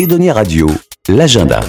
Edonia Radio, l'agenda.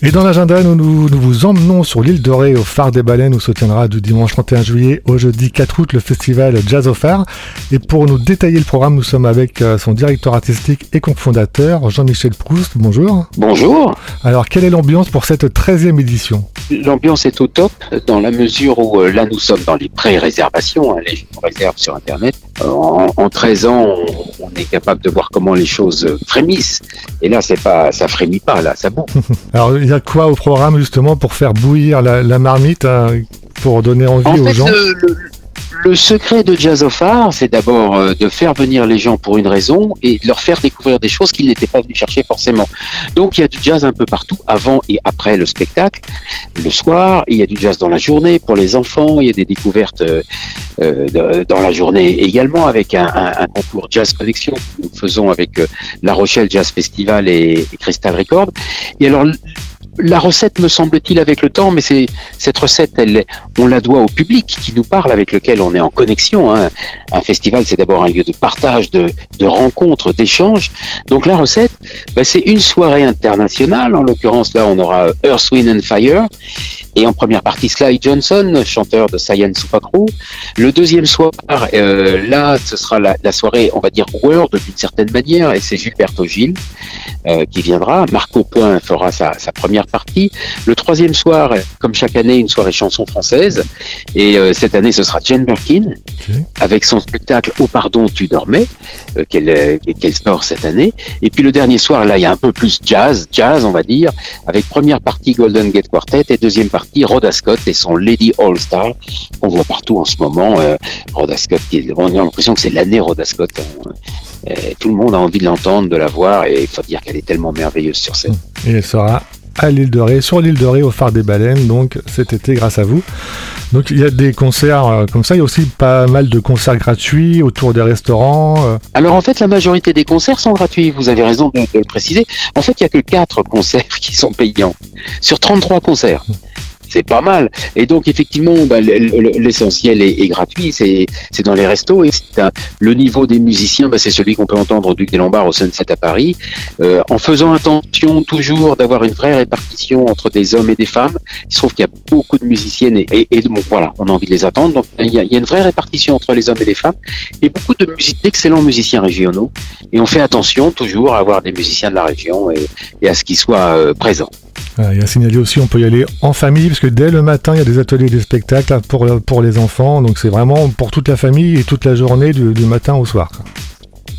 Et dans l'agenda, nous, nous, nous, vous emmenons sur l'île de Ré au phare des baleines où se tiendra du dimanche 31 juillet au jeudi 4 août le festival Jazz au phare. Et pour nous détailler le programme, nous sommes avec euh, son directeur artistique et cofondateur, Jean-Michel Proust. Bonjour. Bonjour. Alors, quelle est l'ambiance pour cette 13e édition? L'ambiance est au top dans la mesure où euh, là nous sommes dans les pré-réservations, hein, les gens réservent sur Internet. Euh, en, en, 13 ans, on, on, est capable de voir comment les choses frémissent. Et là, c'est pas, ça frémit pas, là, ça boue. Alors, il y a quoi au programme justement pour faire bouillir la, la marmite, hein, pour donner envie en aux fait, gens le, le, le, secret de Jazz of Art, c'est d'abord euh, de faire venir les gens pour une raison et de leur faire découvrir des choses qu'ils n'étaient pas venus chercher forcément. Donc il y a du jazz un peu partout, avant et après le spectacle. Le soir, il y a du jazz dans la journée pour les enfants, il y a des découvertes euh, dans la journée également avec un, un, un, concours Jazz Connexion que nous faisons avec euh, La Rochelle Jazz Festival et, Crystal Record. Et alors la recette, me semble-t-il, avec le temps, mais c'est cette recette, elle, on la doit au public qui nous parle, avec lequel on est en connexion. Hein. Un festival, c'est d'abord un lieu de partage, de, de rencontres, d'échanges. Donc la recette, bah, c'est une soirée internationale. En l'occurrence, là, on aura Earth, Wind and Fire. Et en première partie, Sly Johnson, chanteur de Science Supacro. Le deuxième soir, euh, là, ce sera la, la, soirée, on va dire, World d'une certaine manière, et c'est Gilberto Gil euh, qui viendra. Marco Point fera sa, sa, première partie. Le troisième soir, comme chaque année, une soirée chanson française. Et euh, cette année, ce sera Jane Birkin, okay. avec son spectacle Oh pardon, tu dormais, euh, qu'elle qu sort cette année. Et puis le dernier soir, là, il y a un peu plus jazz, jazz, on va dire, avec première partie Golden Gate Quartet et deuxième partie Rhoda Scott et son Lady All Star qu'on voit partout en ce moment. Euh, Rhoda Scott, qui, on a l'impression que c'est l'année Rhoda Scott. Hein. Euh, tout le monde a envie de l'entendre, de la voir, et il faut dire qu'elle est tellement merveilleuse sur scène. Et elle sera à l'île de Ré, sur l'île de Ré, au phare des baleines, donc cet été, grâce à vous. Donc il y a des concerts euh, comme ça, il y a aussi pas mal de concerts gratuits autour des restaurants. Euh. Alors en fait, la majorité des concerts sont gratuits, vous avez raison de, de le préciser. En fait, il n'y a que 4 concerts qui sont payants, sur 33 concerts c'est pas mal. Et donc effectivement, bah, l'essentiel est, est, gratuit, c'est dans les restos et un, le niveau des musiciens, bah, c'est celui qu'on peut entendre au Duc des Lombards au Sunset à Paris, euh, en faisant attention toujours d'avoir une vraie répartition entre des hommes et des femmes. Il se trouve qu'il y a beaucoup de musiciennes et, et, et bon, voilà, on a envie de les attendre. Donc il y, a, y, a, une vraie répartition entre les hommes et les femmes et beaucoup de d'excellents musiciens régionaux. Et on fait attention toujours à avoir des musiciens de la région et, et à ce qu'ils soient euh, présents. Ah, il y a signalé aussi, on peut y aller en famille, parce que dès le matin, il y a des ateliers, des spectacles pour, pour les enfants. Donc c'est vraiment pour toute la famille et toute la journée, du matin au soir.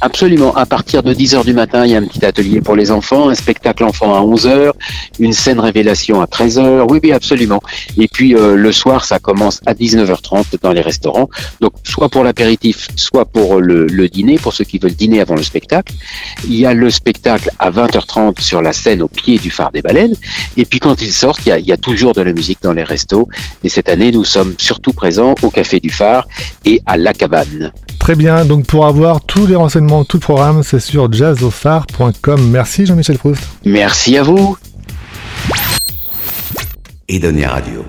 Absolument. À partir de 10h du matin, il y a un petit atelier pour les enfants, un spectacle enfant à 11h, une scène révélation à 13h. Oui, oui, absolument. Et puis euh, le soir, ça commence à 19h30 dans les restaurants. Donc soit pour l'apéritif, soit pour le, dîner, pour ceux qui veulent dîner avant le spectacle. Il y a le spectacle à 20h30 sur la scène au pied du phare des baleines. Et puis quand ils sortent, il y a, il y a toujours de la musique dans les restos. Et cette année, nous sommes surtout présents au Café du Phare et à La Cabane. Très bien, donc pour avoir tous les renseignements, tout le programme, c'est sur jazzofar.com. Merci Jean-Michel Proust. Merci à vous. Edonia Radio.